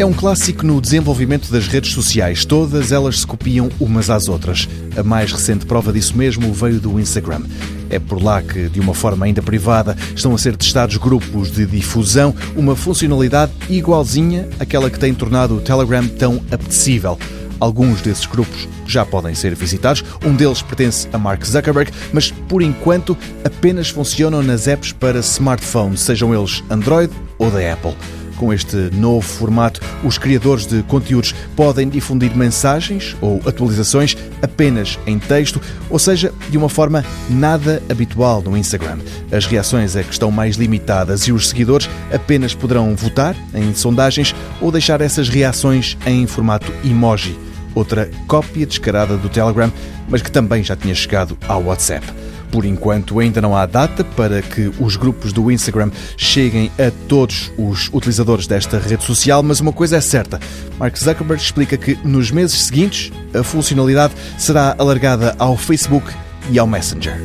É um clássico no desenvolvimento das redes sociais. Todas elas se copiam umas às outras. A mais recente prova disso mesmo veio do Instagram. É por lá que, de uma forma ainda privada, estão a ser testados grupos de difusão, uma funcionalidade igualzinha àquela que tem tornado o Telegram tão apetecível. Alguns desses grupos já podem ser visitados. Um deles pertence a Mark Zuckerberg, mas por enquanto apenas funcionam nas apps para smartphones, sejam eles Android ou da Apple. Com este novo formato, os criadores de conteúdos podem difundir mensagens ou atualizações apenas em texto, ou seja, de uma forma nada habitual no Instagram. As reações é que estão mais limitadas e os seguidores apenas poderão votar em sondagens ou deixar essas reações em formato emoji outra cópia descarada do Telegram, mas que também já tinha chegado ao WhatsApp. Por enquanto, ainda não há data para que os grupos do Instagram cheguem a todos os utilizadores desta rede social, mas uma coisa é certa: Mark Zuckerberg explica que nos meses seguintes a funcionalidade será alargada ao Facebook e ao Messenger.